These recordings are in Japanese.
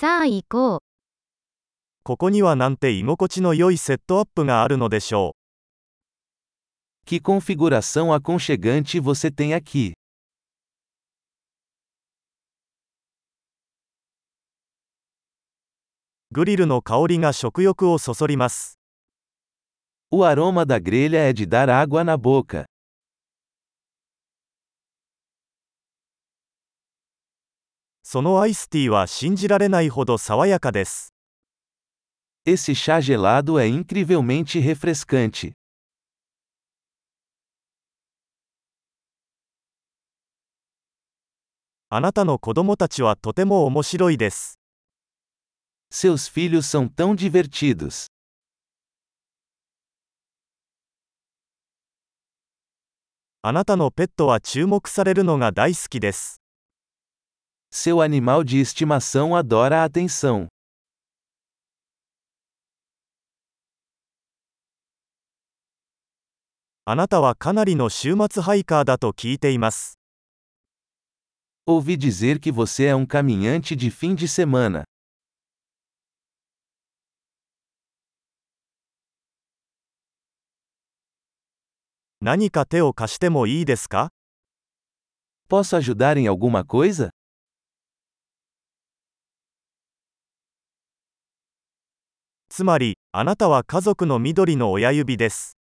さあ行こう。ここにはなんて居心地の良いセットアップがあるのでしょ Que configuração aconchegante você tem aqui. う。グリルの香りが食欲をそそります。O aroma da grelha é de dar água na boca. そのアイスティーは信じられないほど爽やかです。Esse chá gelado é incrivelmente refrescante. あなたの子供たちはとても面白いです。Seus filhos são tão divertidos. あなたのペットは注目されるのが大好きです。Seu animal de estimação adora a atenção. あなたはかなりの週末ハイカーだと聞いています。 Ouvi dizer que você é um caminhante de fim de semana. 何か手を貸してもいいですか Posso ajudar em alguma coisa? つまり、あなたは家族の緑の親指です。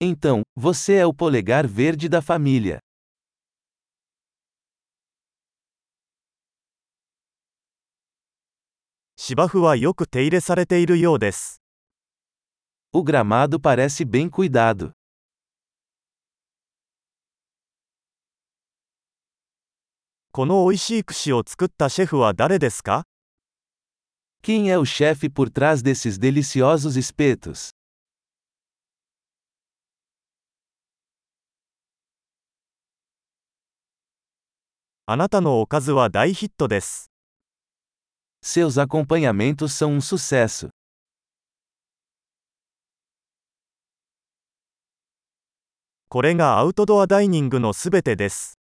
Então, você é o polegar verde da família. 芝生はよく手入れされているようです。O gramado parece bem cuidado. この美味しい串を作ったシェフは誰ですか Quem é o chefe por trás desses deliciosos espetos? あなたのおかずは大ヒットです。 Seus acompanhamentos são um sucesso. これがアウトドアダイニングのすべてです。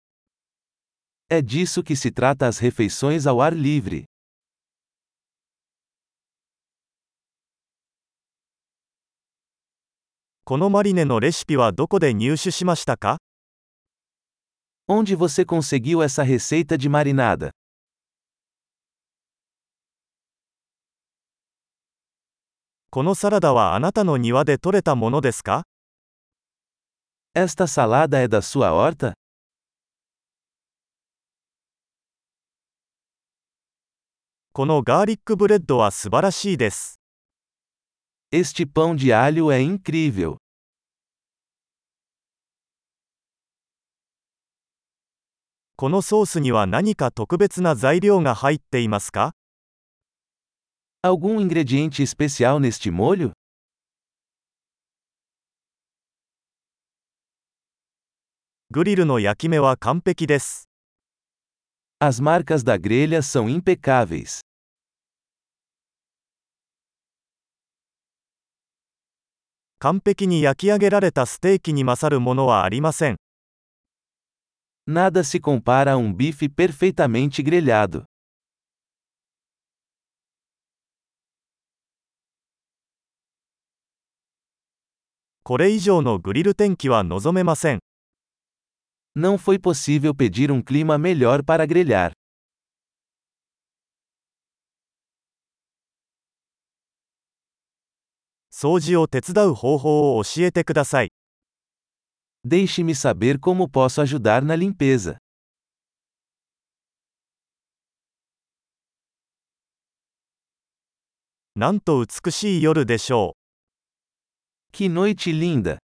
É disso que se trata as refeições ao ar livre. このマリネのレシピはどこで入手しましたか Onde você conseguiu essa receita de marinada? このサラダはあなたの庭で採れたものですか Esta salada é da sua horta? このガーリックブレッドは素晴らしいです。Este pão de alho é incrível. このソースには何か特別な材料が入っていますか Algum ingrediente especial neste molho? グリルの焼き目は完璧です。As marcas da grelha são impecáveis. 完璧に焼き上げられたステーキに勝るものはありません。Nada se compara a um bife perfeitamente grelhado. これ以上のグリル天気は望めません。 Não foi possível pedir um clima melhor para grelhar. 掃除を手伝う方法を教えてください。 Deixe-me saber como posso ajudar na limpeza. Que noite linda!